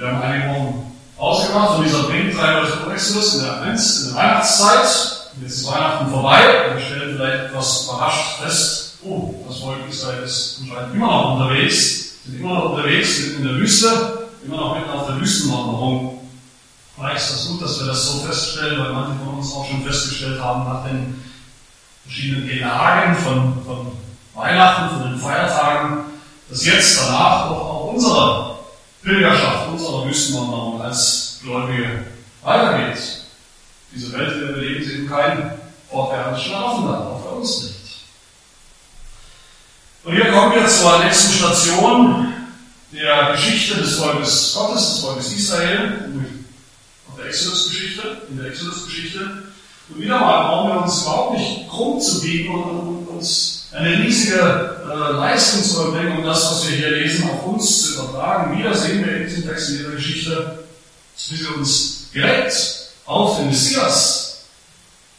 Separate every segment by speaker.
Speaker 1: Wir haben einige Wochen ausgemacht und dieser drei Leute Exodus in der, Advents, in der Weihnachtszeit. Jetzt ist Weihnachten vorbei und wir stellen vielleicht etwas überrascht fest, oh, das Volk Israel ist anscheinend immer noch unterwegs, sind immer noch unterwegs, sind in der Wüste, immer noch mitten auf der Wüstenwanderung. Vielleicht ist das gut, dass wir das so feststellen, weil manche von uns auch schon festgestellt haben, nach den verschiedenen Gelagen von, von Weihnachten, von den Feiertagen, dass jetzt danach doch auch unsere Pilgerschaft, unsere Wüstenwanderung als Gläubige weitergeht. Diese Welt, in der wir leben, ist eben kein fortwährendes Schlafenland, auch bei uns nicht. Und hier kommen wir zur nächsten Station der Geschichte des Volkes Gottes, des Volkes Israel, auf der Exodus-Geschichte, in der Exodus-Geschichte. Und wieder mal brauchen wir uns überhaupt nicht krumm zu biegen und uns eine riesige äh, Leistung zu erbringen, um das, was wir hier lesen, auf uns zu übertragen. Wieder sehen wir in diesem Text, in dieser Geschichte, wie sie uns direkt auf den Messias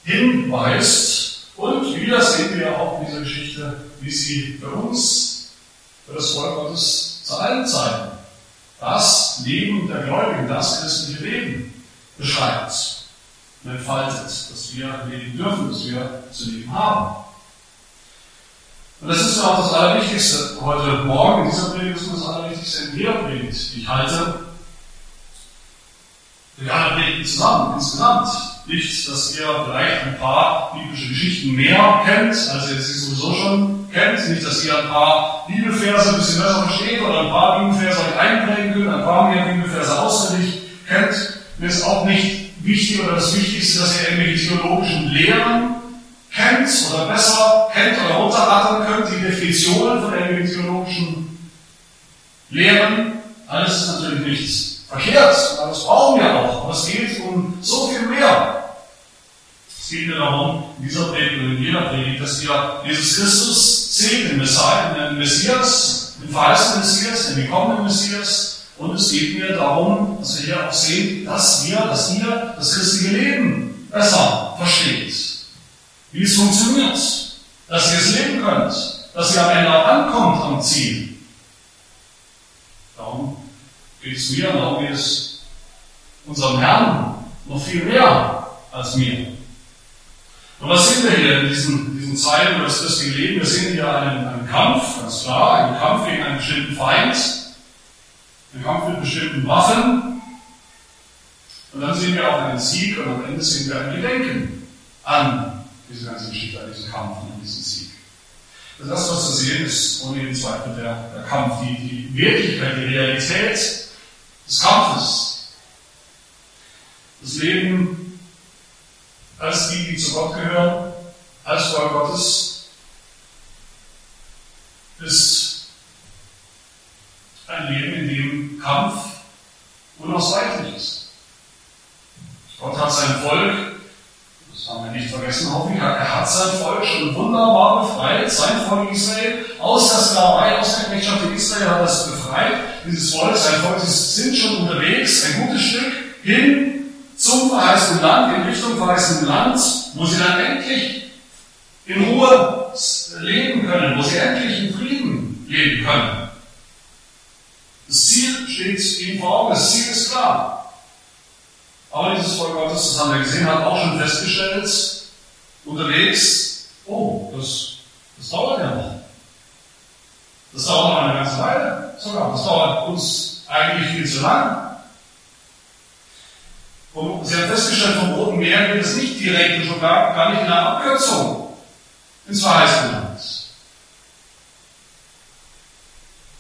Speaker 1: hinweist. Und wieder sehen wir auch in dieser Geschichte, wie sie für uns, für das Volk Gottes zu allen Zeiten das Leben der Gläubigen, das christliche Leben beschreibt und entfaltet, dass wir leben dürfen, dass wir zu leben haben. Und das ist auch das Allerwichtigste heute Morgen in dieser Predigt, das ist das Allerwichtigste in jeder Predigt, die ich halte, wir alle beten zusammen, insgesamt. Nicht, dass ihr vielleicht ein paar biblische Geschichten mehr kennt, als ihr sie sowieso schon kennt. Nicht, dass ihr ein paar Bibelverse ein bisschen besser versteht oder ein paar Bibelverse euch einprägen könnt, ein paar mehr Bibelverse auswendig kennt. Mir ist auch nicht wichtig oder das Wichtigste, dass ihr irgendwelche theologischen Lehren kennt oder besser kennt oder runterrattern könnt, die Definitionen von irgendwelchen theologischen Lehren. Alles ist natürlich nichts verkehrt, das brauchen wir auch, aber es geht um so viel mehr. Es geht mir darum, in dieser Predigt und in jeder Predigt, dass wir Jesus Christus sehen, den Messias, den Messias, den verheißenen Messias, den gekommenen Messias. Und es geht mir darum, dass wir hier auch sehen, dass wir, dass ihr das christliche Leben besser versteht. Wie es funktioniert. Dass ihr es leben könnt. Dass ihr am Ende auch ankommt am Ziel. Darum geht es mir, darum geht es unserem Herrn noch viel mehr als mir. Und was sehen wir hier in diesen, diesen Zeilen über das christliche Leben? Wir sehen hier einen, einen Kampf, ganz klar, einen Kampf gegen einen bestimmten Feind, einen Kampf mit bestimmten Waffen. Und dann sehen wir auch einen Sieg und am Ende sehen wir ein Gedenken an diese ganze Geschichte, an diesen Kampf und diesen Sieg. Das, was wir sehen, ist ohne jeden Zweifel der, der Kampf, die, die Wirklichkeit, die Realität des Kampfes. Das Leben als die, die zu Gott gehören, als Volk Gottes, ist ein Leben, in dem Kampf unausweichlich ist. Gott hat sein Volk, das haben wir nicht vergessen, hoffe ich, er hat sein Volk schon wunderbar befreit, sein Volk Israel, aus der Sklaverei, aus der Knechtschaft in Israel hat er es befreit dieses Volk, sein Volk, sie sind schon unterwegs, ein gutes Stück, hin zum verheißenen Land, in Richtung verheißenen Land, wo sie dann endlich in Ruhe leben können, wo sie endlich in Frieden leben können. Das Ziel steht ihnen vor Augen, das Ziel ist klar. Aber dieses Volk Gottes, das haben wir gesehen, hat auch schon festgestellt, unterwegs, oh, das, das dauert ja noch. Das dauert noch eine ganze Weile sogar. Das dauert uns eigentlich viel zu lang. Und Sie haben festgestellt, vom Roten Meer geht es nicht direkt und schon gar, gar nicht in einer Abkürzung ins verheißene Land.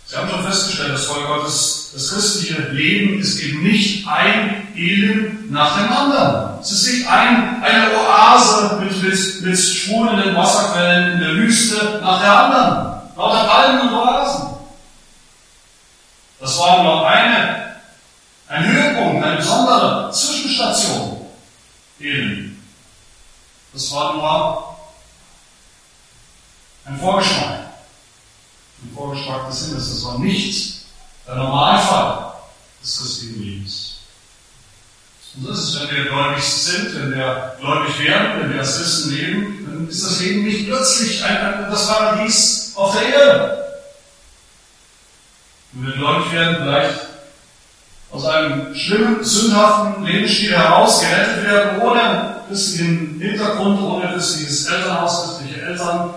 Speaker 1: Sie haben schon festgestellt, das Volk Gottes, das christliche Leben ist eben nicht ein Elend nach dem anderen. Es ist nicht ein, eine Oase mit, mit, mit sprudelnden Wasserquellen in der Wüste nach der anderen. Lauter Palmen und Oasen. Das war nur eine, ein Höhepunkt, eine besondere Zwischenstation. Eben. Das war nur ein Vorgeschmack. Ein Vorgeschmack des Himmels. Das war nicht der Normalfall des christlichen Lebens. Und so ist wenn wir gläubig sind, wenn wir gläubig werden, wenn wir als Christen leben, dann ist das Leben nicht plötzlich ein, ein, das Paradies auf der Erde. Wenn wir gläubig werden, vielleicht aus einem schlimmen, sündhaften Lebensstil heraus gerettet werden, ohne christlichen Hintergrund, ohne christliches Elternhaus, christliche Eltern.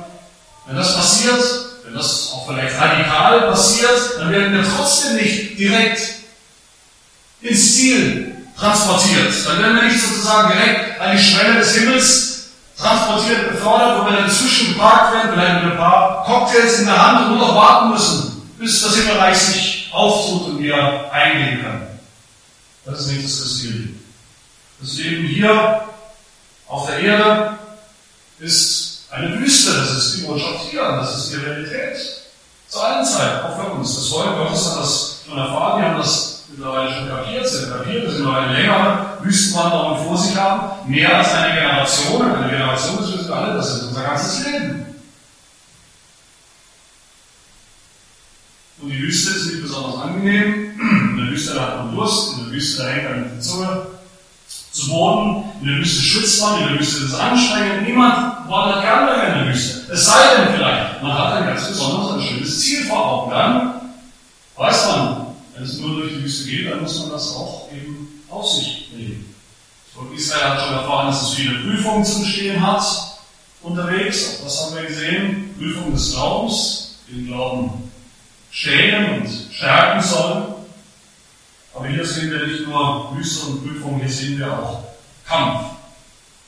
Speaker 1: Wenn das passiert, wenn das auch vielleicht radikal passiert, dann werden wir trotzdem nicht direkt ins Ziel transportiert. Dann werden wir nicht sozusagen direkt an die Schwelle des Himmels transportiert, befördert, wo wir dann zwischengeparkt werden, vielleicht mit ein paar Cocktails in der Hand und nur noch warten müssen, bis das Himmelreich sich auftut und wir eingehen können. Das ist nicht das christliche. Das Leben hier auf der Erde ist eine Wüste, das ist die Botschaft hier, das ist die Realität. Zu allen Zeiten, auch für uns. Das Volk Gottes hat das schon erfahren, wir haben das mittlerweile schon kapiert, sind kapiert, dass wir noch eine längere Wüstenwanderung vor sich haben, mehr als eine Generation. Eine Generation, das wissen wir alle, das ist unser ganzes Leben. Und die Wüste ist nicht besonders angenehm. In der Wüste hat man Durst, in der Wüste hängt man die Zunge zu Boden, in der Wüste schwitzt man, in der Wüste ist es anstrengend. Niemand wandert gerne in der Wüste. Es sei denn vielleicht, man hat ein ganz besonders ein schönes Ziel vor Augen. Dann weiß man, wenn es nur durch die Wüste geht, dann muss man das auch eben auf sich nehmen. Volk Israel hat schon erfahren, dass es viele Prüfungen zu bestehen hat unterwegs. Auch das haben wir gesehen. Prüfung des Glaubens, den Glauben stehen und stärken sollen. Aber hier sehen wir nicht nur Wüste und Prüfung, hier sehen wir auch Kampf.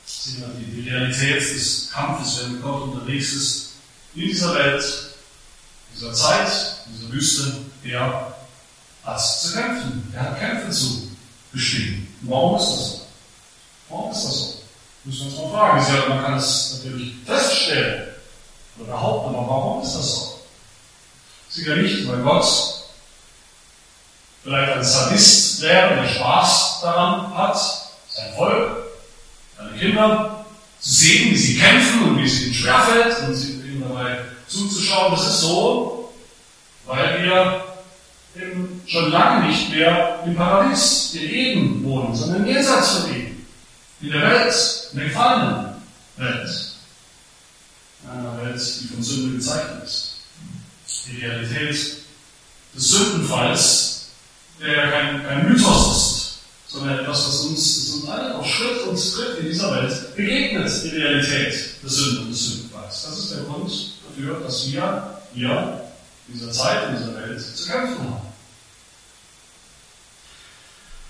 Speaker 1: Sehen wir die, Realität des Kampfes, wenn Gott unterwegs ist in dieser Welt, dieser Zeit, dieser Wüste, er hat zu kämpfen. Er hat Kämpfe zu bestehen. warum ist das so? Warum ist das so? Müssen wir uns mal fragen. Sie, man kann es natürlich feststellen oder behaupten, aber warum ist das so? Sicher nicht, weil Gott vielleicht ein Sadist wäre, der Spaß daran hat, sein Volk, seine Kinder zu sehen, wie sie kämpfen und wie es ihnen schwerfällt und ihnen dabei zuzuschauen. Das ist so, weil wir eben schon lange nicht mehr im Paradies, in Eden wohnen, sondern jenseits von Eden. In der Welt, in der gefallenen Welt. In einer Welt, die von Sünde gezeichnet ist. Die Realität des Sündenfalls, der ja kein, kein Mythos ist, sondern etwas, was uns, uns allen auf Schritt und Tritt in dieser Welt begegnet, die Realität der Sünde und des Sündenfalls. Das ist der Grund dafür, dass wir hier in dieser Zeit, in dieser Welt zu kämpfen haben.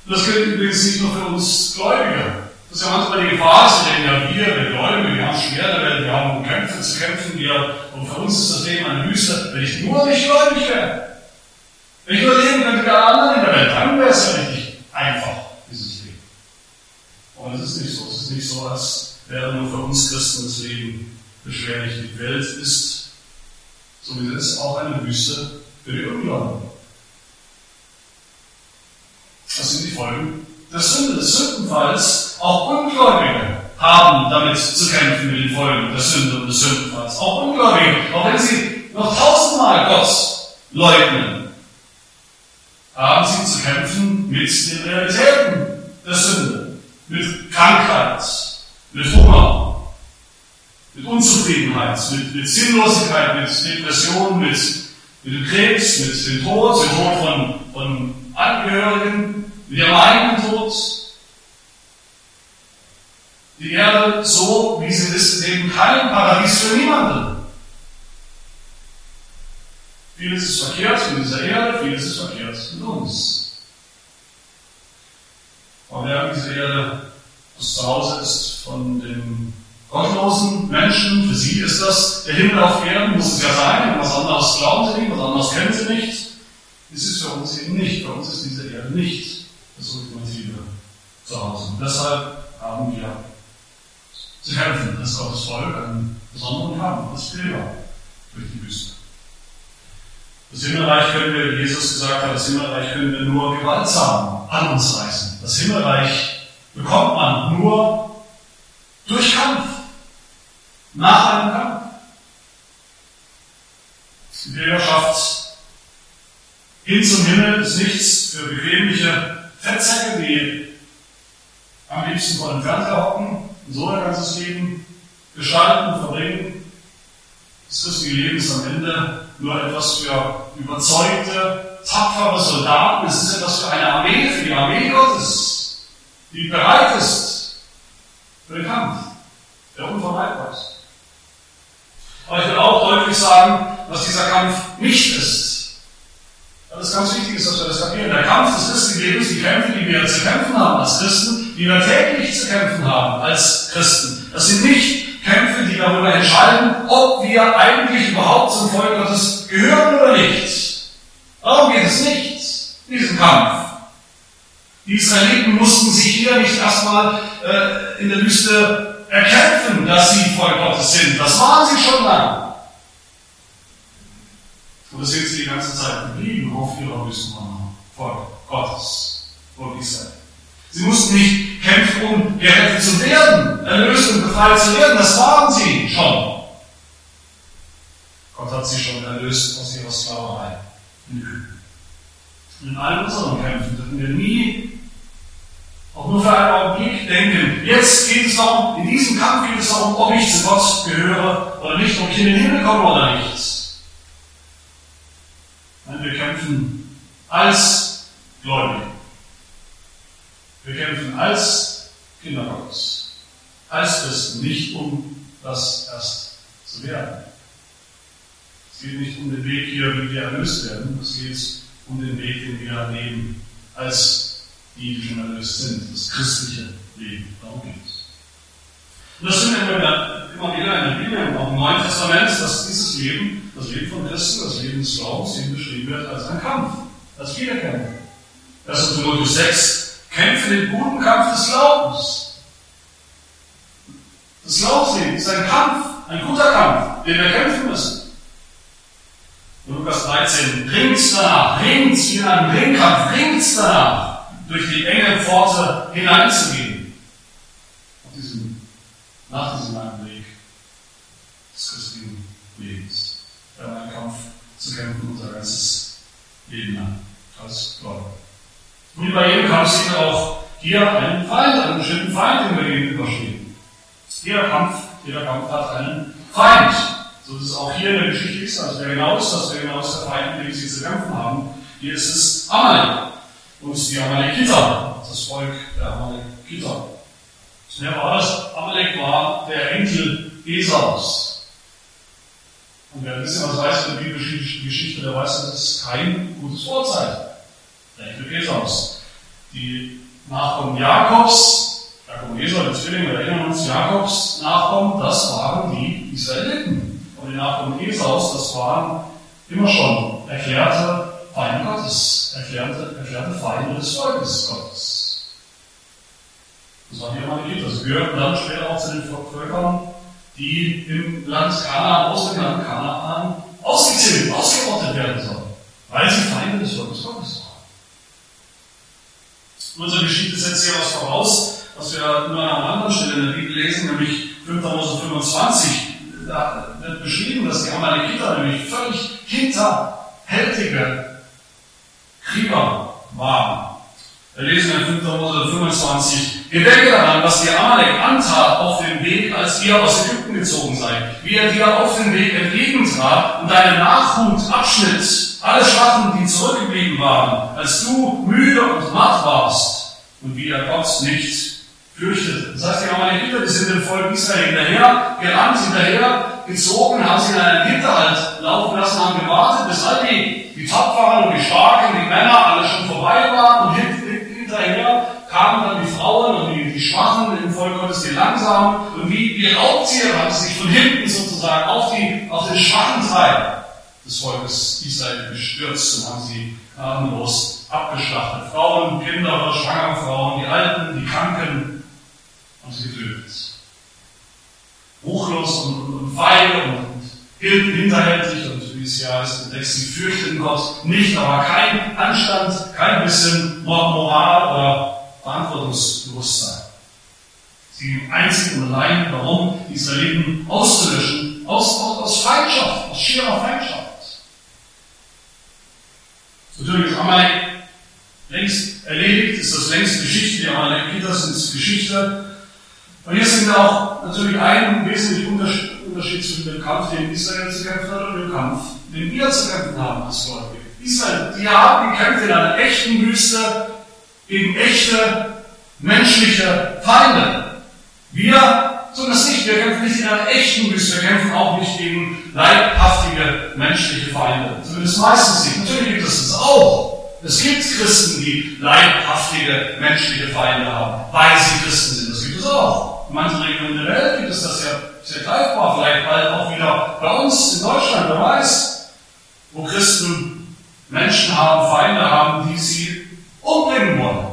Speaker 1: Das gilt übrigens nicht nur für uns Gläubige. Das ist ja manchmal die Gefahr, dass denken, ja, wir, wir Gläubige, wir haben schwer Welt, wir haben um Kämpfe zu kämpfen, wir, und für uns ist das Leben eine Wüste, wenn ich nur nicht gläubig wäre. Wenn ich nur leben könnte wie alle anderen in der Welt, dann wäre es ja richtig einfach. Aber es ist nicht so. Es ist nicht so, als wäre nur für uns Christen das Leben beschwerlich. Die Welt ist, so wie es ist, auch eine Wüste für die Ungläubigen. Das sind die Folgen der Sünde, des Sündenfalls. Auch Ungläubige haben damit zu kämpfen mit den Folgen der Sünde und des Sündenfalls. Auch Ungläubige, auch wenn sie noch tausendmal Gott leugnen, haben sie zu kämpfen mit den Realitäten der Sünde, mit Krankheit, mit Hunger, mit Unzufriedenheit, mit, mit Sinnlosigkeit, mit Depression, mit, mit dem Krebs, mit dem Tod, dem Tod von, von Angehörigen, mit ihrem eigenen Tod. Die Erde, so wie sie ist, ist eben kein Paradies für niemanden. Vieles ist verkehrt mit dieser Erde, vieles ist verkehrt mit uns. Aber während diese Erde das Zuhause ist von den gottlosen Menschen, für sie ist das der Himmel auf Erden, muss es ja sein, was anderes glauben sie nicht, was anderes kennen sie nicht. Es ist für uns eben nicht, für uns ist diese Erde nicht das ultimative Zuhause. Und deshalb haben wir zu kämpfen als Gottes Volk einen besonderen Kampf, als Pilger durch die Wüste. Das Himmelreich können wir, wie Jesus gesagt hat, das Himmelreich können wir nur gewaltsam an uns reißen. Das Himmelreich bekommt man nur durch Kampf, nach einem Kampf. Die Pilgerschaft hin zum Himmel ist nichts für bequemliche Fettsäcke, die am liebsten vor dem Fernseher hocken und so ein ganzes Leben gestalten, verbringen. Das christliche Leben ist am Ende nur etwas für überzeugte, tapfere Soldaten, es ist etwas für eine Armee, für die Armee Gottes, die bereit ist für den Kampf, der unvermeidbar ist. Aber ich will auch deutlich sagen, was dieser Kampf nicht ist. Weil es ganz wichtig ist, dass wir das kapieren. Der Kampf des Christenlebens, die Kämpfe, die wir zu kämpfen haben als Christen, die wir täglich zu kämpfen haben als Christen, das sind nicht Kämpfe, die darüber entscheiden, ob wir eigentlich überhaupt zum Volk Gottes gehören oder nicht. Darum geht es nicht in diesem Kampf. Die Israeliten mussten sich hier nicht erstmal äh, in der Wüste erkämpfen, dass sie Volk Gottes sind. Das waren sie schon lange. Und das sind sie die ganze Zeit geblieben auf ihrer Wüstenwanderung. Volk Gottes, Volk Israel. Sie mussten nicht kämpfen, um gerettet zu werden, erlöst und befreit zu werden. Das waren sie schon. Gott hat sie schon erlöst aus ihrer Sklaverei. In allen unseren Kämpfen dürfen wir nie auch nur für einen Augenblick denken, jetzt geht es darum, in diesem Kampf geht es darum, ob ich zu Gott gehöre oder nicht, ob ich in den Himmel komme oder nicht. Nein, wir kämpfen als Gläubige. Wir kämpfen als Kinder Gottes, als Christen, nicht um das erst zu werden. Es geht nicht um den Weg hier, wie wir erlöst werden, es geht um den Weg, den wir leben, als die, die schon erlöst sind, das christliche Leben. Darum geht es. Und das finden wir immer wieder in der Bibel und auch im Neuen Testament, dass dieses Leben, das Leben von Christen, das Leben des Glaubens, eben beschrieben wird als ein Kampf, als Wiederkämpfe. 1. Timotheus 6, kämpfe den guten Kampf des Glaubens. Das Glaubensleben ist ein Kampf, ein guter Kampf, den wir kämpfen müssen. Lukas 13, ringt danach, ringt wie in einem Ringkampf, ringt danach, durch die enge Pforte hineinzugehen. Auf diesem, nach diesem langen Weg des christlichen Lebens. Wir haben einen Kampf zu kämpfen, unser ganzes Leben lang, als Gläubiger. Und bei jedem Kampf sehen wir auch hier einen Feind, einen bestimmten Feind, den wir gegenüberstehen. Jeder Kampf, jeder Kampf hat einen Feind. So ist es auch hier in der Geschichte Israels. Wer genau ist das? Wer genau ist der Feind, mit dem sie zu kämpfen haben? Hier ist es Amalek. Und die Amalekiter, das Volk der Amalekiter. Wer war das? Amalek war der Enkel Esaus. Und wer ein bisschen was weiß über die biblischen Geschichte, der weiß, das ist kein gutes Vorzeichen. Der Enkel Esaus. Die Nachkommen Jakobs, Jakob und Esau, die Zwillinge, wir erinnern uns, Jakobs Nachkommen, das waren die Israeliten und die Nachkommen Esaus, das waren immer schon erklärte Feinde Gottes, erklärte, erklärte Feinde des Volkes Gottes. Das waren die Amalekiter. Sie gehörten dann später auch zu den Völkern, die im Land Kanaan, aus dem Land Kanaan, ausgezählt, ausgerottet werden sollen, weil sie Feinde des Volkes Gottes waren. Unsere Geschichte setzt hier was voraus, was wir nur an einer anderen Stelle in der Bibel lesen, nämlich 5. Mose 25 da wird beschrieben, dass die Amalekiter nämlich völlig hinterhältige Krieger waren. Wir lesen in 5. Mose 25, Gedenke daran, was dir Amalek antat auf dem Weg, als ihr aus Ägypten gezogen seid, wie er dir auf dem Weg entgegentrat und deine Nachhut abschnitt, alle Schatten, die zurückgeblieben waren, als du müde und matt warst und wie er Gott nicht fürchtete. Das heißt, die Amalekiter, die sind dem Volk Israel hinterher gerannt, hinterher gezogen, haben sie in einen Hinterhalt laufen lassen, haben gewartet, bis all die, die Tapferen und die Starken, die Männer alle schon vorbei waren und hinterher kamen dann die Frauen und die, die Schwachen im Volk Gottes, die langsamen und wie, wie Raubtiere haben sie sich von hinten sozusagen auf, die, auf den schwachen Teil des Volkes Israel gestürzt und haben sie gnadenlos abgeschlachtet. Frauen, Kinder, schwangere Frauen, die Alten, die Kranken, haben sie getötet. Ruchlos und, und, und feige und, hinterhältig und wie es ja heißt Text, sie fürchteten Gott nicht, aber kein Anstand, kein bisschen Moral oder Verantwortungsbewusstsein. Sie einzig und allein darum, die Israeliten auszulöschen, aus, aus, aus Feindschaft, aus schierer Feindschaft. Natürlich ist Amalek längst erledigt, ist das längst Geschichte, die Amalekiter sind Geschichte, und hier sind auch natürlich ein wesentlicher Unterschied zwischen dem Kampf, den Israel zu kämpfen hat, und dem Kampf, den wir zu kämpfen haben als Gläubige. Israel, die haben gekämpft in einer echten Wüste gegen echte menschliche Feinde. Wir tun das nicht. Wir kämpfen nicht in einer echten Wüste. Wir kämpfen auch nicht gegen leibhaftige menschliche Feinde. Zumindest meistens nicht. Natürlich gibt es das auch. Es gibt Christen, die leibhaftige menschliche Feinde haben, weil sie Christen sind. Das gibt es auch. In manchen Regionen der Welt gibt es das ja sehr greifbar. Vielleicht bald auch wieder bei uns in Deutschland, wer weiß, wo Christen Menschen haben, Feinde haben, die sie umbringen wollen.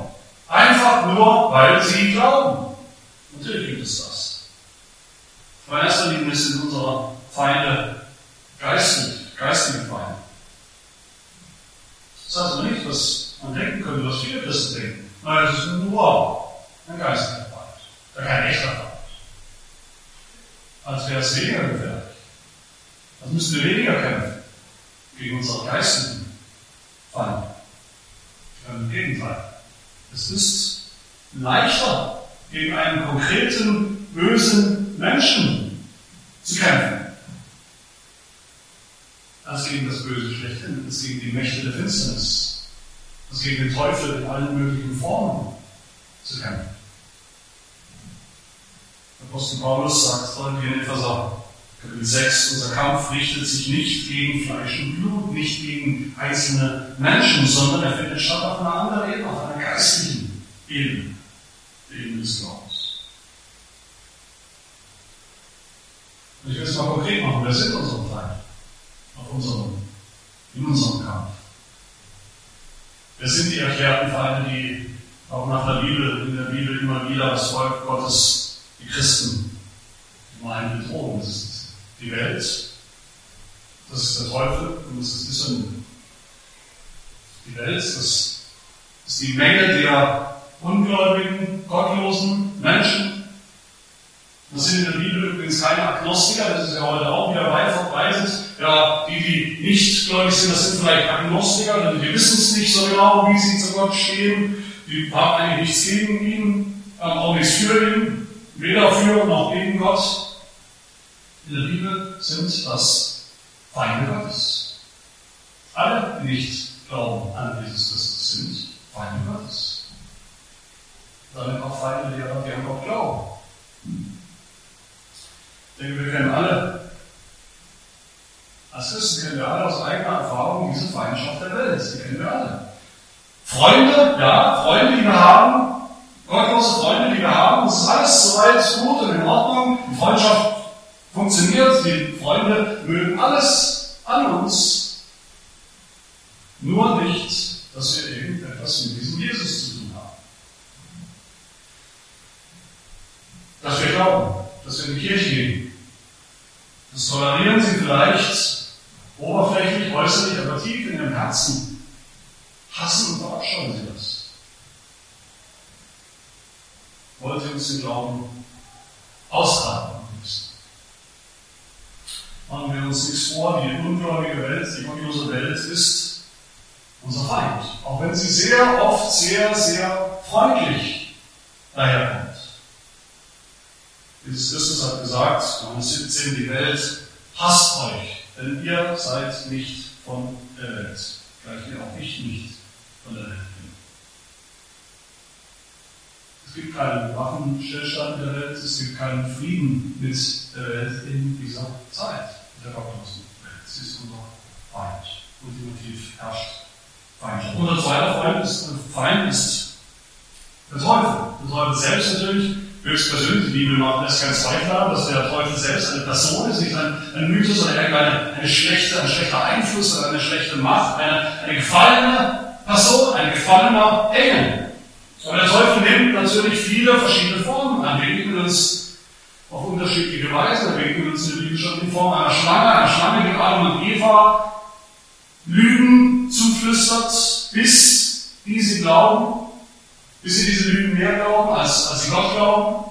Speaker 1: Einfach nur, weil sie glauben. Natürlich gibt es das. Aber in erster Linie sind unsere Feinde geistig, geistige Feinde. Das heißt aber nicht, was man denken könnte, was viele Christen denken. Nein, es ist nur ein geistiger Feind, kein echter Feind. Als wäre es weniger gefährlich. Als müssten wir weniger kämpfen gegen unsere geistigen Feinde. Im Gegenteil. Es ist leichter, gegen einen konkreten, bösen Menschen zu kämpfen, als gegen das Böse schlechthin, als gegen die Mächte der Finsternis, als gegen den Teufel in allen möglichen Formen zu kämpfen. Apostel Paulus sagt deutlich in Epheser Kapitel 6, unser Kampf richtet sich nicht gegen Fleisch und Blut, nicht gegen einzelne Menschen, sondern er findet statt auf einer anderen Ebene, auf einer geistlichen Ebene, der Ebene des Glaubens. Und ich will es mal konkret machen, wer sind unsere Feinde? Auf unserem, in unserem Kampf. Wer sind die erklärten Feinde, die auch nach der Bibel, in der Bibel immer wieder das Volk Gottes, die Christen, immer eine Bedrohung? Das ist die Welt, das ist der Teufel und das ist die Sünde. Die Welt, das ist die Menge der ungläubigen, gottlosen Menschen. Das sind in der Bibel übrigens keine Agnostiker, das ist ja heute auch wieder weit verbreitet. Ja, die, die nicht gläubig sind, das sind vielleicht Agnostiker, denn die wissen es nicht so genau, wie sie zu Gott stehen. Die haben eigentlich nichts gegen ihn, haben auch nichts für ihn, weder für noch gegen Gott in der Bibel sind das Feinde Gottes. Alle, die nicht glauben an Jesus Christus, sind Feinde Gottes. Damit auch Feinde derer, die an Gott glauben. Ich wir kennen alle, als Christen kennen wir alle aus eigener Erfahrung diese Feindschaft der Welt. Die kennen wir alle. Freunde, ja, Freunde, die wir haben, gottlose Freunde, die wir haben, das ist alles soweit gut und in Ordnung. Die Freundschaft funktioniert, die Freunde mögen alles an uns, nur nicht, dass wir irgendetwas mit diesem Jesus zu tun haben. Dass wir glauben, dass wir in die Kirche gehen. Das tolerieren sie vielleicht oberflächlich, äußerlich, aber tief in ihrem Herzen hassen und verabscheuen sie das. Wollt ihr uns den Glauben austreiben? machen wir uns nichts vor, die ungläubige Welt, die gottlose Welt ist unser Feind. Auch wenn sie sehr oft sehr, sehr freundlich daherkommt. Jesus Christus hat gesagt, Johannes 17, die Welt hasst euch, denn ihr seid nicht von der Welt, gleich wie auch ich nicht von der Welt bin. Es gibt keinen Waffenstillstand in der Welt, es gibt keinen Frieden mit der Welt in dieser Zeit der gottlosen Welt. Sie ist unser Feind. Ultimativ herrscht Feindschaft. Unser zweiter Feind ist, Feind ist der Teufel. Der Teufel selbst natürlich, höchstpersönlich. Die Bibel macht erst keinen Zweifel haben, dass der Teufel selbst eine Person ist, nicht ein, ein Mythos oder irgendeine eine schlechte, ein schlechter Einfluss oder eine schlechte Macht, eine, eine gefallene Person, ein gefallener Engel. Aber der Teufel nimmt natürlich viele verschiedene Formen an. Wir begegnen uns auf unterschiedliche Weise. Da begegnet uns in der Bibel schon in Form einer Schlange, einer Schlange, die Adam und Eva Lügen zuflüstert, bis die sie glauben, bis sie diese Lügen mehr glauben, als, als sie Gott glauben.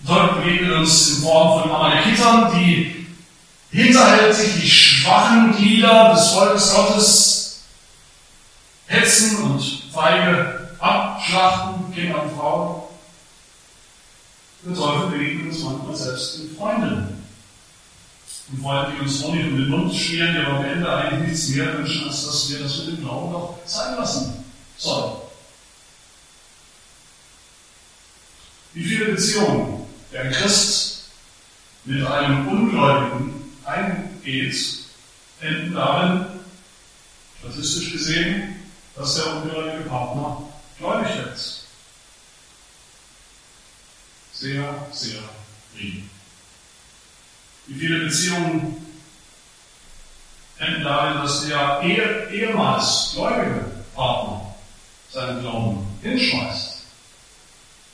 Speaker 1: Dort begegnet uns in Form von Amalekitern, die hinterhältig die schwachen Glieder des Volkes Gottes hetzen und feige abschlachten, Kinder und Frauen. Der Teufel begegnet uns manchmal selbst in Freunden. Und Freunde, die uns Honig um den Mund schmieren, die aber am Ende eigentlich nichts mehr wünschen, als dass wir das mit dem Glauben noch sein lassen sollen. Wie viele Beziehungen der Christ mit einem Ungläubigen eingeht, enden darin, statistisch gesehen, dass der ungläubige Partner gläubig wird. Sehr, sehr wenig. Wie viele Beziehungen enden darin, dass der ehemals gläubige Partner seinen Glauben hinschmeißt?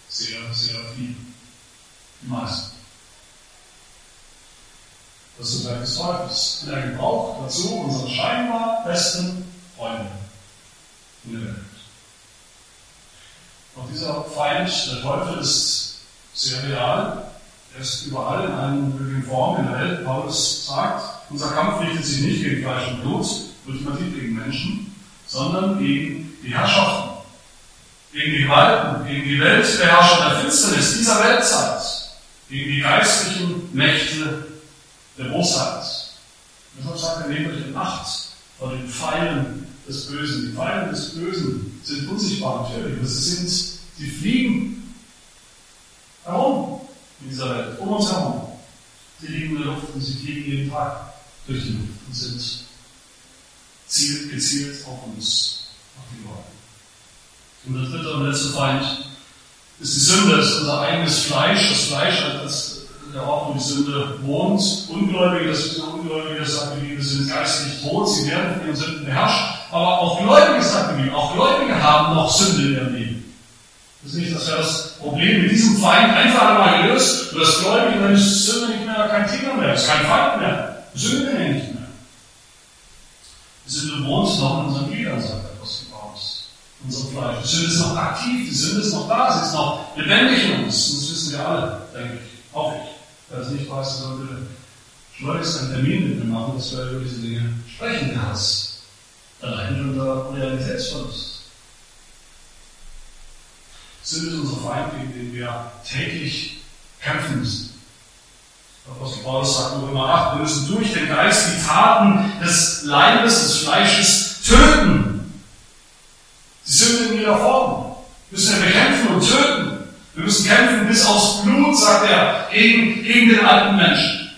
Speaker 1: Sehr, sehr viel. Die meisten. Das ist ein Werk des Teufels. Und er gebraucht dazu unsere scheinbar besten Freunde in der Welt. Auch dieser Feind, der Teufel, ist sehr real. Er ist überall in einer möglichen Form in der Welt. Paulus sagt, unser Kampf richtet sich nicht gegen Fleisch und Blut, ultimativ gegen Menschen, sondern gegen die Herrschaften, gegen die Gewalten, gegen die Weltbeherrscher der Finsternis dieser Weltzeit, gegen die geistlichen Mächte der Bosheit. Deshalb sagt er, nehmt euch in Acht vor den Pfeilen des Bösen. Die Pfeile des Bösen sind unsichtbar natürlich, aber sie sind, sie fliegen herum in dieser Welt, um uns herum. Sie liegen in der Luft und sie fliegen jeden Tag durch die Luft und sind zielt, gezielt auf uns, auf die Leute. Und der dritte und letzte Feind ist die Sünde, ist unser eigenes Fleisch, das Fleisch als der Ort, wo die Sünde wohnt. Ungläubige, das sind Ungläubige, das sagt die Bibel, sind geistlich tot, sie werden von ihren Sünden beherrscht. Aber auch Gläubige, sagt die Bibel, auch Gläubige haben noch Sünde in ihrem Leben. Das ist nicht, dass wir das Problem mit diesem Feind einfach einmal gelöst und das Gläubige, dann ist Sünde nicht mehr kein Thema mehr, ist kein Feind mehr. Sünde nicht mehr. Die Sünde wohnt noch in unseren Gliedern, sagt der Unser Fleisch. Die Sünde ist noch aktiv, die Sünde ist noch da, sie ist noch lebendig in uns. Das wissen wir alle, denke ich. Auch ich. Wer es nicht weiß, sollte schleunigst einen Termin mit mir machen, dass wir über diese Dinge sprechen. Der Hass. Allein unter Realitätsverlust. Sünde ist unser Feind, gegen den wir täglich kämpfen müssen. Apostel Paulus sagt in Römer 8, wir müssen durch den Geist die Taten des Leibes, des Fleisches töten. Die Sünde in jeder Form. Müssen wir bekämpfen und töten. Wir müssen kämpfen bis aufs Blut, sagt er, gegen, gegen den alten Menschen.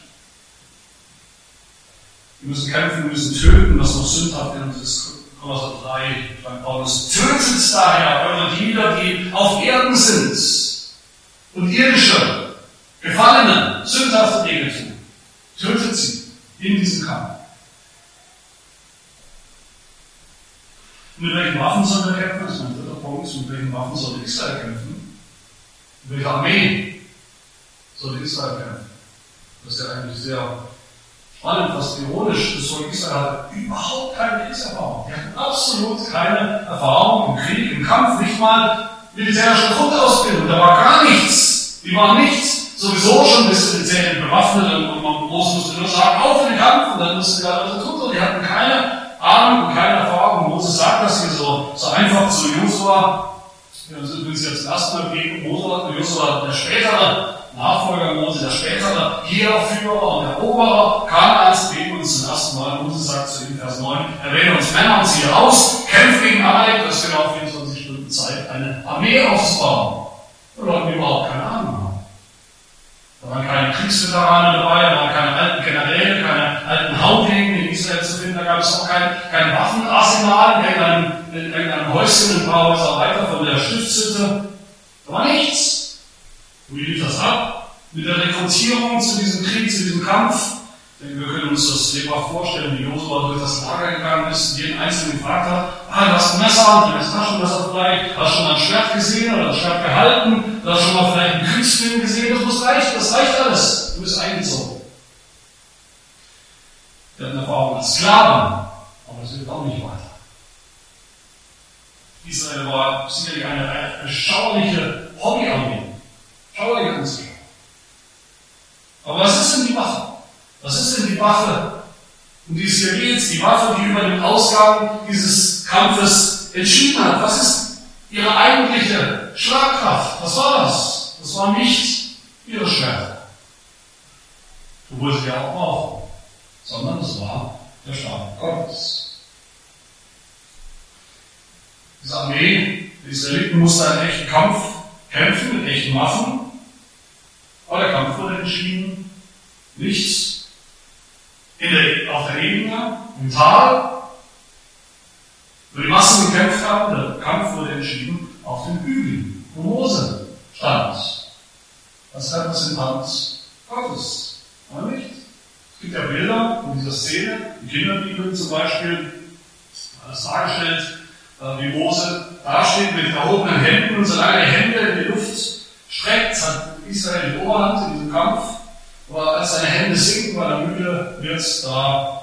Speaker 1: Wir müssen kämpfen, wir müssen töten, was noch sündhaft in uns ist. Kolosser 3, sagt Paulus, tötet daher eure Glieder, die auf Erden sind und irdische, gefallene, sündhafte Dinge tun. Tötet sie in diesem Kampf. Mit welchen Waffen sollen wir kämpfen? Das ist mein dritter Punkt. Mit welchen Waffen soll Israel kämpfen? welche Armee soll Israel kämpfen? Das ist ja eigentlich sehr spannend, fast ironisch. Das Volk Israel hat überhaupt keine Kriegserfahrung. Die hatten absolut keine Erfahrung im Krieg, im Kampf, nicht mal militärische Grundausbildung. Da war gar nichts. Die waren nichts. Sowieso schon bis in Zählen bewaffnet und man musste nur sagen, auf den Kampf und dann mussten die alle so tun. Die hatten keine Und keine Erfahrung. Moses sagt das hier so, so einfach zu Josua wir sind übrigens jetzt zum ersten Mal begegnet, Mose, Josua, der spätere Nachfolger Mose, der spätere Heerführer und Eroberer, Kanaans, begegnet uns zum ersten Mal. Mose sagt zu ihm, Vers 9, erwähne uns Männer und ziehe aus, kämpfe gegen Amalek, das genau 24 Stunden Zeit, eine Armee aufzubauen. Und Leute, die überhaupt keine Ahnung haben. Da waren keine Kriegsveteranen dabei, da waren keine alten Generäle, keine alten Hauptlinge in Israel zu finden, da gab es auch kein, kein Waffenarsenal in irgendeinem Häuschen ein paar Häuser weiter von der Stiftshütte. Da war nichts. Und wie lief das ab? Mit der Rekrutierung zu diesem Krieg, zu diesem Kampf. Denke, wir können uns das lebhaft vorstellen, wie Josua durch das Lager gegangen ist, jeden Einzelnen gefragt hat, ah, du hast ein Messer, du hast Taschenmesser vielleicht, hast schon mal ein Schwert gesehen oder ein Schwert gehalten, du hast schon mal vielleicht einen Kriegsfilm gesehen, das muss reichen, das reicht alles, du bist eingezogen. Wir hatten Erfahrung als Sklaven, aber das hilft auch nicht weiter. Israel war sicherlich eine, eine schauerliche Hobbyarmee, schauerliche Anzüge. Aber was ist denn die Waffe? Was ist denn die Waffe, um die es hier geht? Die Waffe, die über den Ausgang dieses Kampfes entschieden hat. Was ist ihre eigentliche Schlagkraft? Was war das? Das war nicht ihre Schwert. obwohl sie ja auch brauchen, sondern es war der Stab Gottes. Diese Armee der Israeliten musste einen echten Kampf kämpfen, mit echten Waffen, aber der Kampf wurde entschieden, nicht in der, auf der Ebene, im Tal, wo die Massen gekämpft haben, der Kampf wurde entschieden auf den Hügeln, wo Mose stand, als Repräsentant Gottes, oder nicht? Es gibt ja Bilder von dieser Szene, die Kinderbibel zum Beispiel, alles dargestellt, äh, wie Mose dasteht mit erhobenen Händen und solange Hände in die Luft streckt, hat Israel die Oberhand in diesem Kampf, aber als seine Hände sinken, weil er müde wird, da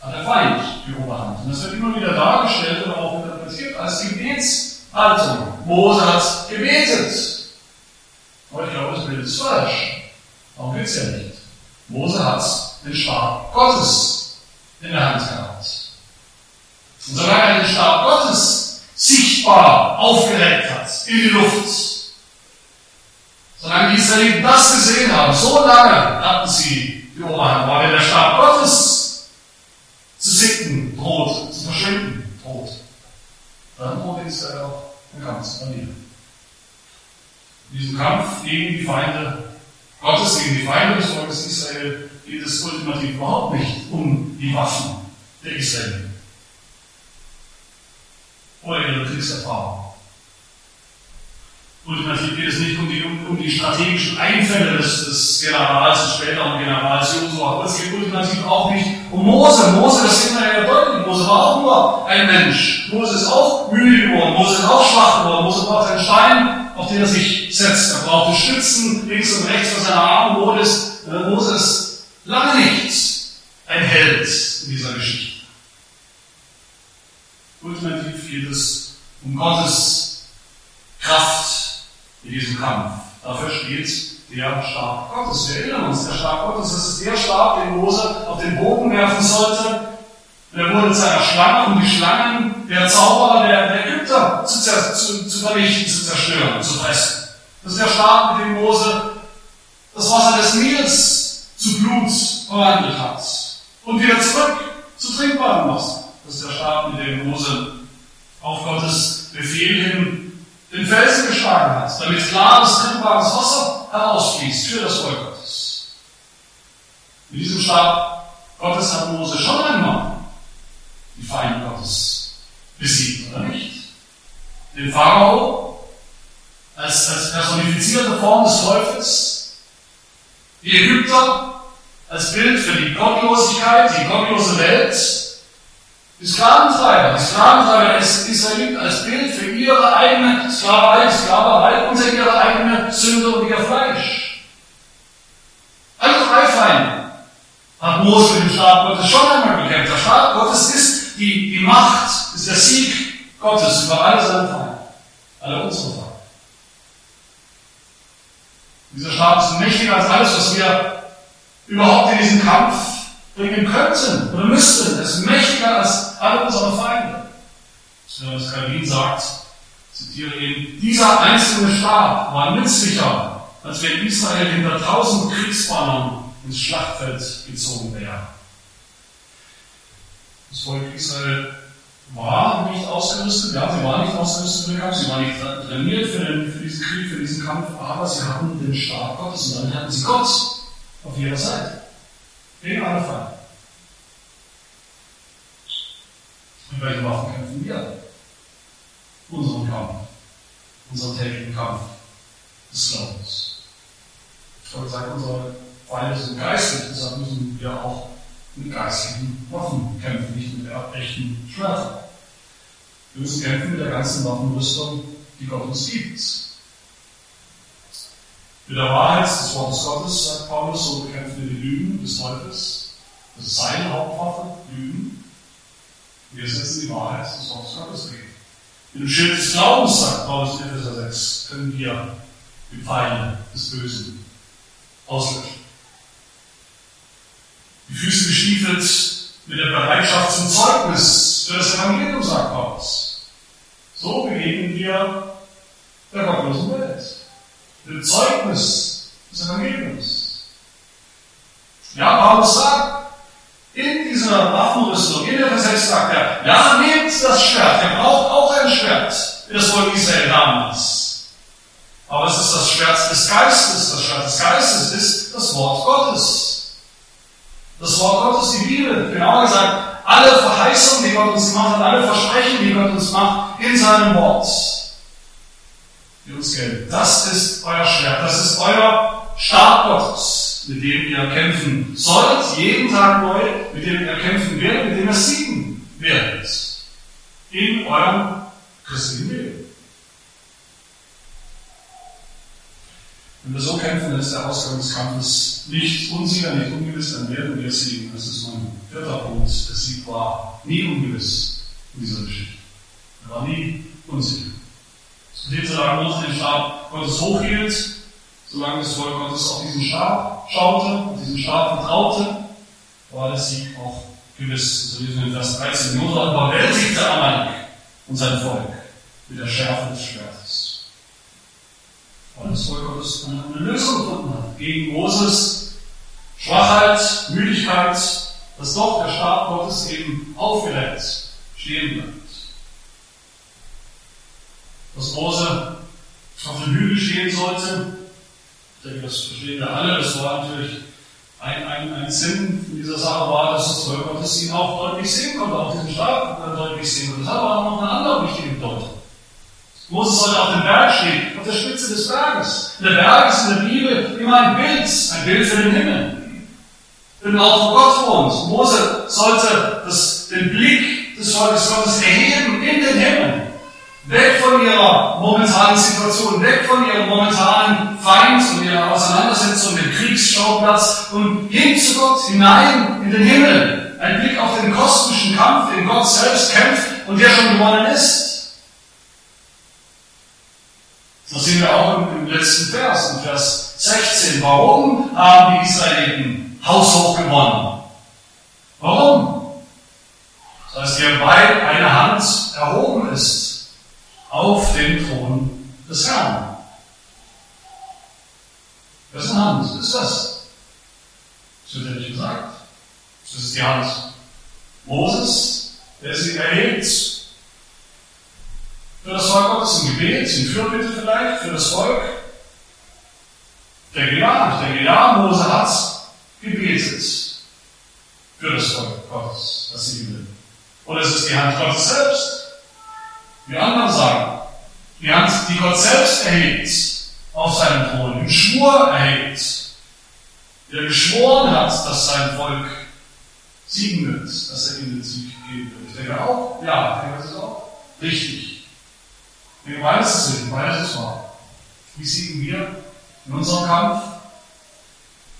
Speaker 1: hat der Feind die Oberhand. Und das wird immer wieder dargestellt und auch interpretiert als Gebetshaltung. Mose hat gebetet. Aber ich glaube, das Bild ist falsch. Darum geht es ja nicht. Mose hat den Stab Gottes in der Hand gehabt. Und solange er den Stab Gottes sichtbar aufgereckt hat in die Luft, solange die Israeliten das gesehen haben, so lange hatten sie die Oberhand. Aber wenn der Stab Gottes zu sinken droht, zu verschwinden droht, dann droht Israel auch den Kampf verlieren. In diesem Kampf gegen die Feinde Gottes, gegen die Feinde des Volkes Israel, geht es ultimativ überhaupt nicht um die Waffen der Israeliten oder ihre Kriegserfahrung. Ultimativ geht es nicht um die, um, die strategischen Einfälle des, des Generals, des späteren Generals Josua, aber es geht ultimativ auch nicht um Mose. Mose, das sehen wir ja deutlich, Mose war auch nur ein Mensch. Mose ist auch müde geworden, Mose ist auch schwach geworden, Mose braucht einen Stein, auf den er sich setzt. Er brauchte Stützen links und rechts von seiner Arme. Mose ist, äh, Mose ist lange nicht ein Held in dieser Geschichte. Ultimativ geht es um Gottes Kraft in diesem Kampf. Dafür steht der Stab Gottes. Wir erinnern uns, der Stab Gottes, das ist der Stab, den Mose auf den Bogen werfen sollte. Er wurde zu einer Schlange, um die Schlangen der Zauberer der, Ägypter zu, zu, zu vernichten, zu zerstören, zu fressen. Das ist der Stab, mit dem Mose das Wasser des Nils zu Blut verwandelt hat und wieder zurück zu trinkbarem Wasser. Das ist der Stab, mit dem Mose auf Gottes Befehl hin den Felsen geschlagen hat, damit klares, trinkbares Wasser herausfließt für das Volk Gottes. Mit diesem Stab Gottes hat Mose schon einmal die Feinde Gottes besiegt, oder nicht? Den Pharao als, als personifizierte Form des Teufels, die Ägypter als Bild für die Gottlosigkeit, die gottlose Welt, die Sklaventreiber, die Sklaventreiber des Israeliten als Bild für ihre eigene Sklaverei, Sklaverei unter ihre eigene Sünde und ihr Fleisch. Alle drei Feinde hat Mose dem Stab Gottes schon einmal gekämpft. Der Stab Gottes ist die, die Macht, ist der Sieg Gottes über alle seine Feinde, alle unsere Feinde. Dieser Stab ist mächtiger als alles, was wir überhaupt in diesem Kampf bringen könnten oder müssten. Es ist mächtiger als alle unsere Feinde. Was Calvin sagt, zitiere ihn, dieser einzelne Stab war nützlicher, als wenn Israel hinter tausend Kriegsbannern ins Schlachtfeld gezogen wäre. Das Volk Israel war nicht ausgerüstet, ja, sie waren nicht ausgerüstet für den Kampf, sie waren nicht trainiert für, den, für diesen Krieg, für diesen Kampf, aber sie hatten den Stab Gottes und dann hatten sie Gott auf ihrer Seite. Gegen alle Feinde. Und welche Waffen kämpfen wir? Unseren Kampf. Unseren täglichen Kampf des Glaubens. Ich habe gesagt, unsere Feinde sind geistlich, deshalb müssen wir auch mit geistlichen Waffen kämpfen, nicht mit echten Schwertern. Wir müssen kämpfen mit der ganzen Waffenrüstung, die Gott uns gibt. Mit der Wahrheit des Wortes Gottes, sagt Paulus, so bekämpfen wir die Lügen des Teufels. Das ist seine Hauptwaffe, Lügen. Wir setzen die Wahrheit des Wortes Gottes dagegen. Mit dem Schild des Glaubens, sagt Paulus in Epheser 6, können wir die Pfeile des Bösen auslöschen. Die Füße gestiefelt mit der Bereitschaft zum Zeugnis für das Evangelium, sagt Paulus. So begegnen wir der gottlosen Welt. Dem Zeugnis des Evangeliums. Ja, Paulus sagt, in dieser Waffenrüstung, in der Vers sagt er, ja, nehmt das Schwert, ihr braucht auch ein Schwert, das Volk Israel damals. Aber es ist das Schwert des Geistes, das Schwert des Geistes ist das Wort Gottes. Das Wort Gottes, die Bibel, genauer gesagt, alle Verheißungen, die Gott uns macht, alle Versprechen, die Gott uns macht, in seinem Wort, gelten. Das ist euer Schwert, das ist euer Stab Gottes, mit dem ihr kämpfen sollt, jeden Tag neu, mit dem ihr kämpfen werdet, mit dem ihr siegen werdet. In eurem christlichen Leben. Wenn wir so kämpfen, dann ist der Ausgang des Kampfes nicht unsicher, nicht ungewiss, dann werden wir siegen. Das ist mein vierter Punkt. Der Sieg war nie ungewiss in dieser Geschichte. Er war nie unsicher. Wird solange Mose den Stab Gottes hochhielt, solange das Volk Gottes auf diesen Stab schaute, auf diesen Stab vertraute, war der Sieg auch gewiss. So lesen wir in Vers 13. Josua überwältigte Amalek und sein Volk mit der Schärfe des Schwertes weil das Volk Gottes eine Lösung gefunden hat gegen Moses Schwachheit, Müdigkeit, dass doch der Stab Gottes eben aufgereckt stehen bleibt. Dass Mose auf dem Hügel stehen sollte, ich denke, das verstehen wir alle, das war natürlich ein, ein, ein Sinn dieser Sache war, dass das Volk Gottes ihn auch deutlich sehen konnte, auch diesen Stab deutlich sehen konnte. Das hat aber auch noch eine andere wichtige Bedeutung. Moses sollte auf dem Berg stehen, auf der Spitze des Berges. Und der Berg ist in der Bibel immer ein Bild, ein Bild für den Himmel. Für Ort, wo Gott wohnt. Mose sollte das, den Blick des Volkes Gottes erheben in den Himmel. Weg von ihrer momentanen Situation, weg von ihrem momentanen Feind und ihrer Auseinandersetzung, dem Kriegsschauplatz und hin zu Gott, hinein in den Himmel. Ein Blick auf den kosmischen Kampf, den Gott selbst kämpft und der schon gewonnen ist. Das sehen wir auch im, letzten Vers, in Vers 16. Warum haben die Israeliten haushoch gewonnen? Warum? Das heißt, hier, weil eine Hand erhoben ist auf dem Thron des Herrn. Wessen Hand ist das? Das wird ja nicht gesagt. Das ist die Hand Moses, der sie erhebt für das Volk Gottes ein Gebet, in Fürbitte vielleicht, für das Volk. Der ja, der ja, Mose hat gebetet für das Volk Gottes, das sie will. Oder es ist die Hand Gottes selbst. Wie anderen sagen, die Hand, die Gott selbst erhebt auf seinem Thron, im Schwur erhebt, der geschworen hat, dass sein Volk siegen wird, dass er ihnen den Sieg geben wird. Ich denke auch, ja, ich denke, das ist auch richtig. Wir weiß es sind, weiß es war. Wie siegen wir in unserem Kampf?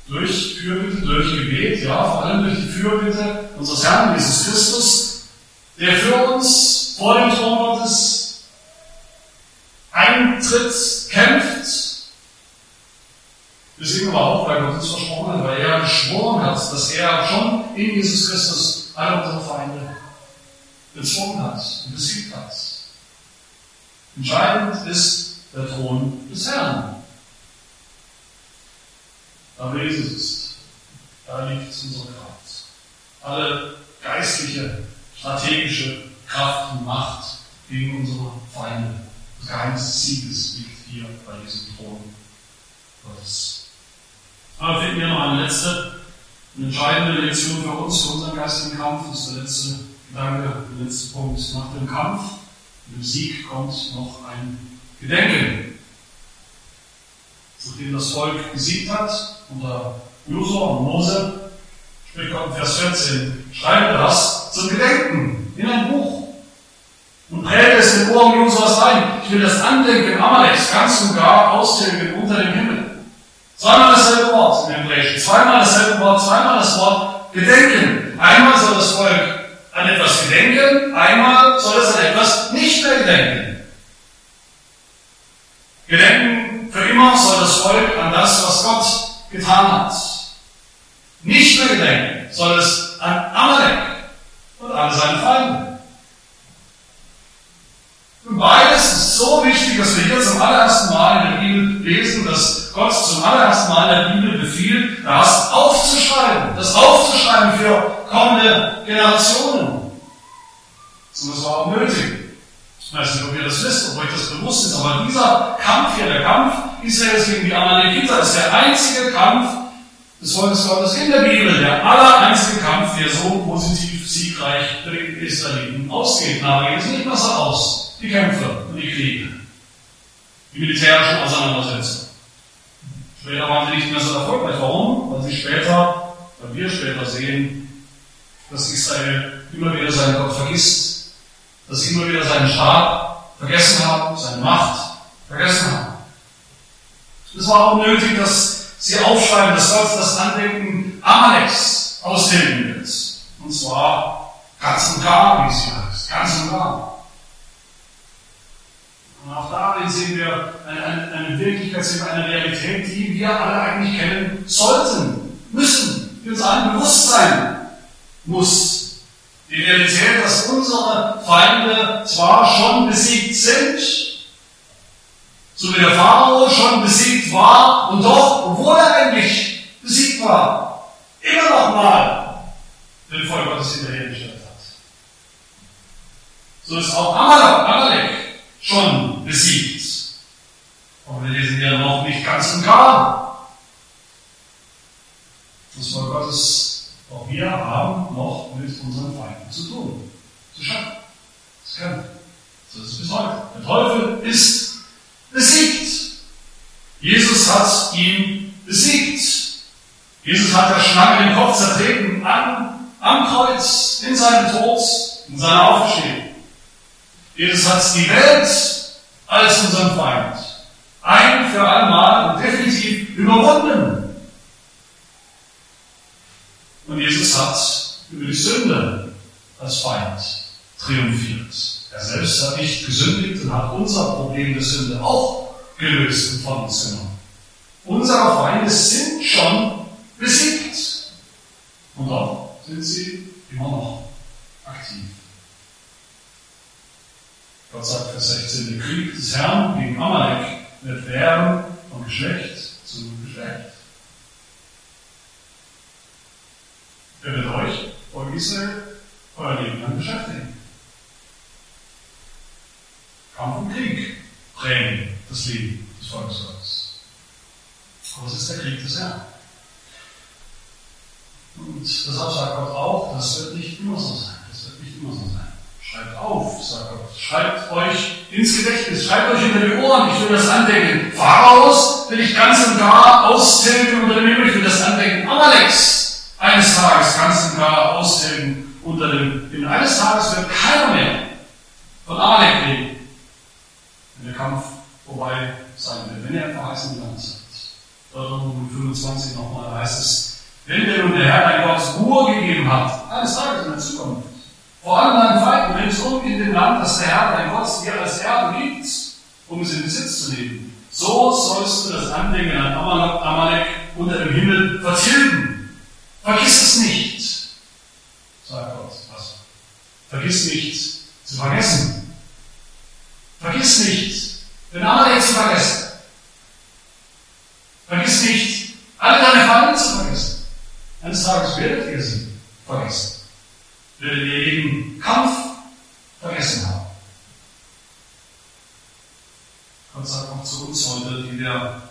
Speaker 1: Durch Fürbitte, durch Gebet, ja, vor allem durch die Fürbitte unseres Herrn Jesus Christus, der für uns vor dem Thron eintritt, kämpft. Wir singen aber auch, weil Gott uns versprochen hat, weil er geschworen hat, dass er schon in Jesus Christus alle unsere Feinde bezwungen hat und besiegt hat. Entscheidend ist der Thron des Herrn. Da wo Jesus ist, da liegt unsere Kraft. Alle geistliche, strategische Kraft und Macht gegen unsere Feinde. Des Sieges liegt hier bei diesem Thron Gottes. Aber finden wir noch eine letzte, eine entscheidende Lektion für uns, für unseren geistigen Kampf. Das ist der letzte Gedanke, der letzte Punkt nach dem Kampf. Dem Sieg kommt noch ein Gedenken. Nachdem das Volk gesiegt hat unter Josua und Mose, spricht Gott Vers 14, schreibe das zum Gedenken in ein Buch und präge es in Ohren Josuas ein. Ich will das Andenken Amaleks ganz und gar austilgen unter dem Himmel. Zweimal dasselbe Wort im Hebräischen, zweimal dasselbe Wort, zweimal das Wort Gedenken. Einmal soll das Volk an etwas gedenken, einmal soll es an etwas nicht mehr gedenken. Gedenken für immer soll das Volk an das, was Gott getan hat. Nicht mehr gedenken soll es an Amalek und an seine Feinde. Und beides ist so wichtig, dass wir hier zum allerersten Mal in der Bibel lesen, dass Gott zum allerersten Mal in der Bibel befiehlt, das aufzuschreiben, das aufzuschreiben für kommende Generationen. Und das war auch nötig. Ich weiß nicht, ob ihr das wisst, ob euch das bewusst ist, aber dieser Kampf hier, der Kampf Israels gegen die Amalekiter, ist der einzige Kampf des Volkes Gottes in der Bibel, der aller einzige Kampf, der so positiv siegreich für die Israeliten ausgeht. Aber geht es nicht besser aus. Die Kämpfe und die Kriege. Die militärischen Auseinandersetzungen. Später waren sie nicht mehr so erfolgreich. Warum? Weil sie später, weil wir später sehen, dass Israel immer wieder seinen Gott vergisst dass sie immer wieder seinen Staat vergessen haben, seine Macht vergessen haben. Es war auch nötig, dass sie aufschreiben, dass Gott das Andenken Amaleks austilgen wird. Und zwar ganz und gar, wie es hier heißt. Ganz und gar. Und auch darin sehen wir eine, eine, eine Wirklichkeit, sehen wir eine Realität, die wir alle eigentlich kennen sollten, müssen, die uns allen bewusst sein muss. Die Realität, dass unsere Feinde zwar schon besiegt sind, so wie der Pharao schon besiegt war, und doch, obwohl er eigentlich besiegt war, immer noch mal den Volk Gottes hinterhergestellt hat. So ist auch Amalek schon besiegt. Aber wir lesen ja noch nicht ganz und gar. Das Volk Gottes auch wir haben noch mit unseren Feinden zu tun, zu schaffen, zu kämpfen. So ist es bis heute. Der Teufel ist besiegt. Jesus hat ihn besiegt. Jesus hat der Schlange den Kopf zertreten an, am Kreuz, in seinem Tod, in seiner Auferstehung. Jesus hat die Welt als unseren Feind ein für einmal und definitiv überwunden. Und Jesus hat über die Sünde als Feind triumphiert. Er selbst hat nicht gesündigt und hat unser Problem der Sünde auch gelöst und von uns genommen. Unsere Feinde sind schon besiegt. Und doch sind sie immer noch aktiv. Gott sagt Vers 16, der Krieg des Herrn gegen Amalek wird werden von Geschlecht zu Geschlecht. Er wird euch, Volk Israel, euer Leben lang beschäftigen. Kampf und Krieg prägen das Leben des Volkes Gottes. Aber es ist der Krieg des Herrn. Und deshalb sagt Gott auch, das wird nicht immer so sein. Das wird nicht immer so sein. Schreibt auf, sagt Gott. Schreibt euch ins Gedächtnis, schreibt euch hinter die Ohren, ich will das andenken. Pharaos will ich ganz und gar austilgen unter dem Himmel, ich will das andenken. Amaleks eines Tages ganz und gar austilgen unter dem, denn eines Tages wird keiner mehr von Amalek reden, wenn der Kampf vorbei sein wird, wenn er im verheißenen Land seid. Dort 25 nochmal heißt es, wenn dir nun der Herr dein Gott Ruhe gegeben hat, eines Tages in der Zukunft, vor allem deinen Feinden ringsum in dem Land, das der Herr dein Gott dir als Erbe gibt, um es in Besitz zu nehmen, so sollst du das Andenken an Amalek unter dem Himmel vertilgen Vergiss es nicht, sagt Gott. Was? Vergiss nicht zu vergessen. Vergiss nicht, den Amalek zu vergessen. Vergiss nicht, alle deine Feinde zu vergessen. Eines Tages werdet ihr sie vergessen. Ihr jeden Kampf vergessen haben. Gott sagt auch zu uns heute, die wir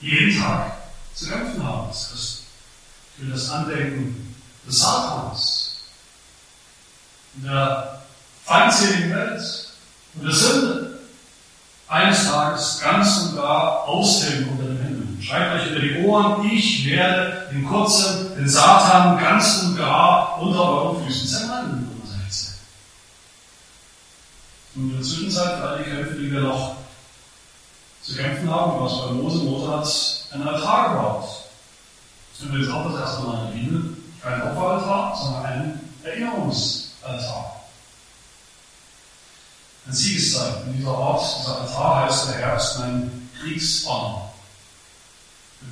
Speaker 1: jeden Tag zu kämpfen haben als Christen für das Andenken des Satans, in der feindseligen Welt und der Sünde, eines Tages ganz und gar unter dem Himmel. Schreibt euch über die Ohren, ich werde in kurzem den Satan ganz und gar unter euren Füßen zermalmen. Und in der Zwischenzeit, all die Kämpfe, die wir noch zu kämpfen haben, was bei Mose, Mose hat einen Altar gebaut übrigens auch das erste Mal in der kein Opferaltar, sondern ein Erinnerungsaltar. Ein Siegeszeichen. dieser Ort, dieser Altar heißt, der Herr ist mein Kriegsbanner.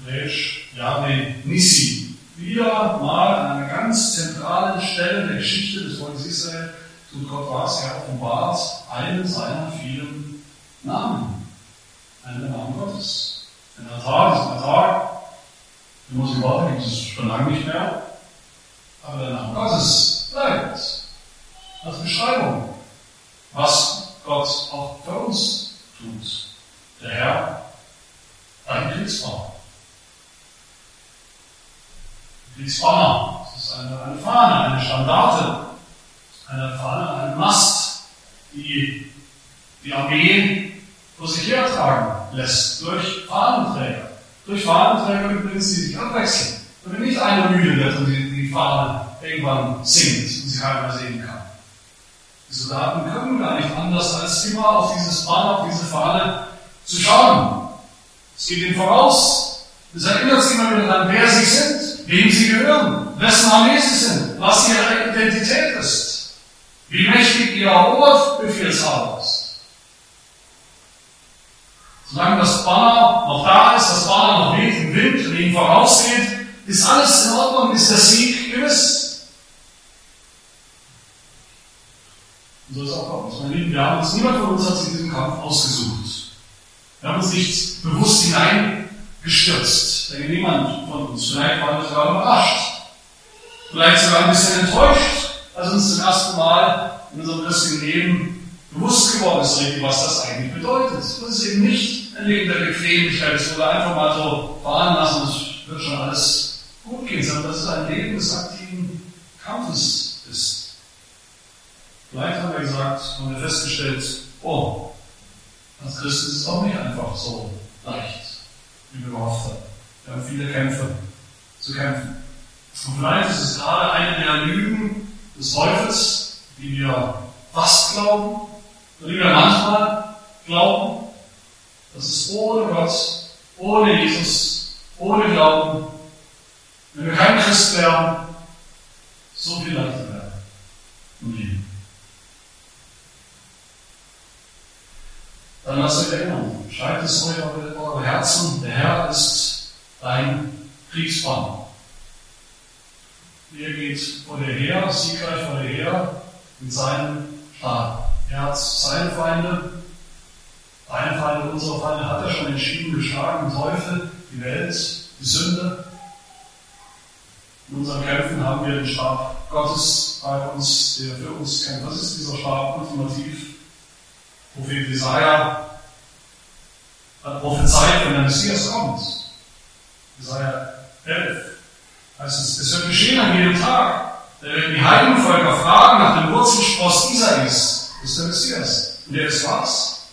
Speaker 1: Hebräisch Yahweh Nissi. Wieder mal an einer ganz zentralen Stelle der Geschichte des Volkes Israel tut Gott was, er offenbart einen seiner vielen Namen. Einen Namen Gottes. Ein Altar, diesen Altar, den muss ich warten, gibt es schon lange nicht mehr. Aber der Name Gottes bleibt. Als Beschreibung, was Gott auch für uns tut. Der Herr, ein Kriegsbanner. Kriegsbanner, das ist eine, eine Fahne, eine Standarte, eine Fahne, ein Mast, die die Armee vor sich hertragen lässt durch Fahnenträger. Durch Fahnenträger übrigens, die sich abwechseln. Damit nicht einer müde wird und die, die Fahne irgendwann sinkt und sie keiner sehen kann. Die Soldaten können gar nicht anders, als immer auf dieses Banner, auf diese Fahne zu schauen. Es geht ihnen voraus. Es erinnert sie immer wieder daran, wer sie sind, wem sie gehören, wessen Armee sie sind, was ihre Identität ist, wie mächtig ihr Oberbefehlshaber ist. Solange das Banner noch da ist, das Banner noch weht im Wind und ihnen vorausgeht, ist alles in Ordnung, ist der Sieg gewiss. Und so ist auch bei uns. Meine Lieben, wir haben uns, niemand von uns hat sich diesen Kampf ausgesucht. Wir haben uns nicht bewusst hineingestürzt. Denke niemand von uns. Vielleicht waren wir sogar überrascht. Vielleicht sogar ein bisschen enttäuscht, als uns zum ersten Mal in unserem christlichen Leben bewusst geworden ist, was das eigentlich bedeutet. Das ist eben nicht ein Leben der Bequemlichkeit, das wurde einfach mal so fahren lassen, das wird schon alles gut gehen, sondern das ist ein Leben des aktiven Kampfes ist. Vielleicht haben wir gesagt, haben wir festgestellt, oh, als Christ ist es auch nicht einfach so leicht, wie wir gehofft haben. Wir haben viele Kämpfe zu kämpfen. Und vielleicht ist es gerade eine der Lügen des Teufels, die wir fast glauben, und die wir manchmal glauben, dass es ohne Gott, ohne Jesus, ohne Glauben, wenn wir kein Christ wären, so viel leichter wäre im Leben. Dann lasst euch erinnern, schreibt es euch eure Herzen, der Herr ist dein Kriegsbanner. Er geht vor dir her, siegreich vor dir her, mit seinem Stab. Er hat seine Feinde, deine Feinde, unsere Feinde, hat er schon entschieden geschlagen, den Teufel, die Welt, die Sünde. In unseren Kämpfen haben wir den Stab Gottes bei uns, der für uns kämpft. Was ist dieser Stab ultimativ? Prophet Jesaja hat prophezeit, wenn der Messias kommt. Jesaja 11 heißt es, es wird geschehen an jedem Tag. Da werden die Heidenvölker fragen nach dem Wurzelspross Isais. Ist der Messias. Und der ist was?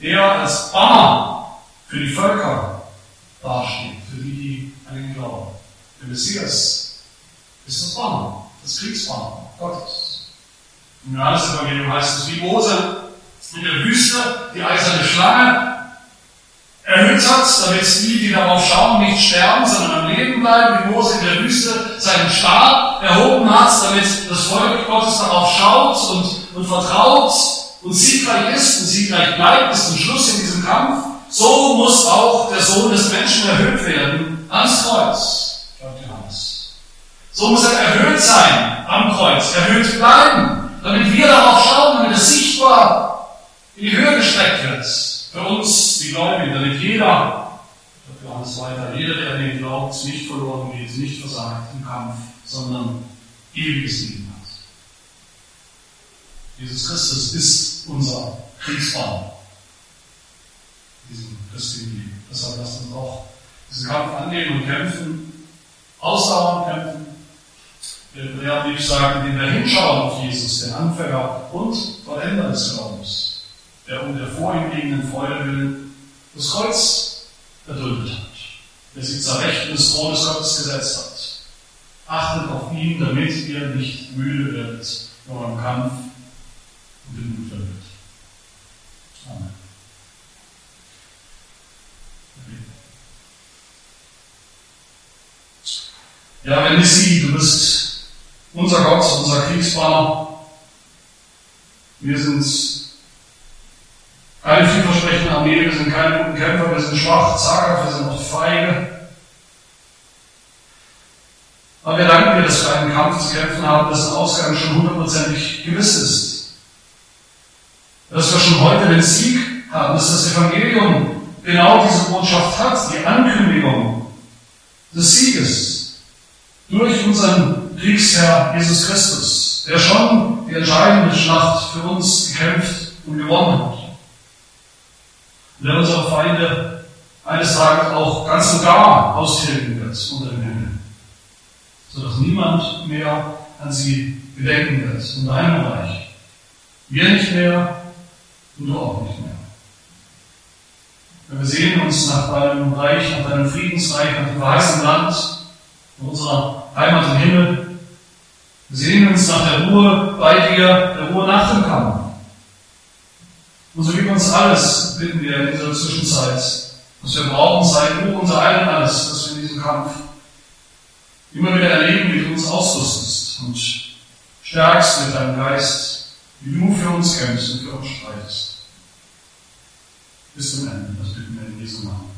Speaker 1: Der als Banner für die Völker dasteht, für die, die an ihn glauben. Der Messias ist das Banner, das Kriegsbanner Gottes. Im Johannes-Evangelium heißt es, wie Mose in der Wüste die eiserne Schlange erhöht hat, damit die, die darauf schauen, nicht sterben, sondern am Leben bleiben, wie Mose in der Wüste seinen Stab erhoben hat, damit das Volk Gottes darauf schaut und, und vertraut und siegreich ist und siegreich bleibt bis zum Schluss in diesem Kampf. So muss auch der Sohn des Menschen erhöht werden ans Kreuz. So muss er erhöht sein am Kreuz, erhöht bleiben, damit wir darauf schauen, damit es sichtbar in die Höhe gestreckt wird. Für uns, die Gläubigen, damit jeder, Johannes weiter, jeder, der an den glaubt, nicht verloren geht, nicht versagt im Kampf, sondern ewiges Leben hat. Jesus Christus ist unser Kriegsbanner. Diesem christlichen Leben. Deshalb lasst uns auch diesen Kampf annehmen und kämpfen, ausdauernd kämpfen. Der Hebräerbrief sagt, indem wir hinschauen auf Jesus, den Anfänger und Vollender des Glaubens der um der vor ihm liegenden willen das Kreuz erduldet hat, der sich zur Rechten des Thrones Gottes gesetzt hat. Achtet auf ihn, damit ihr nicht müde werdet in eurem Kampf und den Mut verliert. Amen. Ja, wenn ich sie, du bist unser Gott, unser Kriegsbanner. Wir sind keine vielversprechende Armee, wir sind keine guten Kämpfer, wir sind schwach, zaghaft, wir sind oft feige. Aber wir danken dir, dass wir einen Kampf zu kämpfen haben, dessen Ausgang schon hundertprozentig gewiss ist. Dass wir schon heute den Sieg haben, dass das Evangelium genau diese Botschaft hat, die Ankündigung des Sieges durch unseren Kriegsherr Jesus Christus, der schon die entscheidende Schlacht für uns gekämpft und gewonnen hat. Der unsere Feinde eines Tages auch ganz und gar austilgen wird unter dem Himmel, sodass niemand mehr an sie gedenken wird in deinem Reich. Wir nicht mehr und du auch nicht mehr. Wir sehen uns nach deinem Reich, nach deinem Friedensreich, nach dem verheißenen Land, nach unserer Heimat im Himmel. Wir sehen uns nach der Ruhe bei dir, der Ruhe nach dem Kampf. Und so gib uns alles, bitten wir in dieser Zwischenzeit, was wir brauchen, sei du unser Ein alles, dass wir in diesem Kampf immer wieder erleben, wie du uns ausrüstest und stärkst mit deinem Geist, wie du für uns kämpfst und für uns streitest. Bis zum Ende, das bitten wir in Jesu Namen.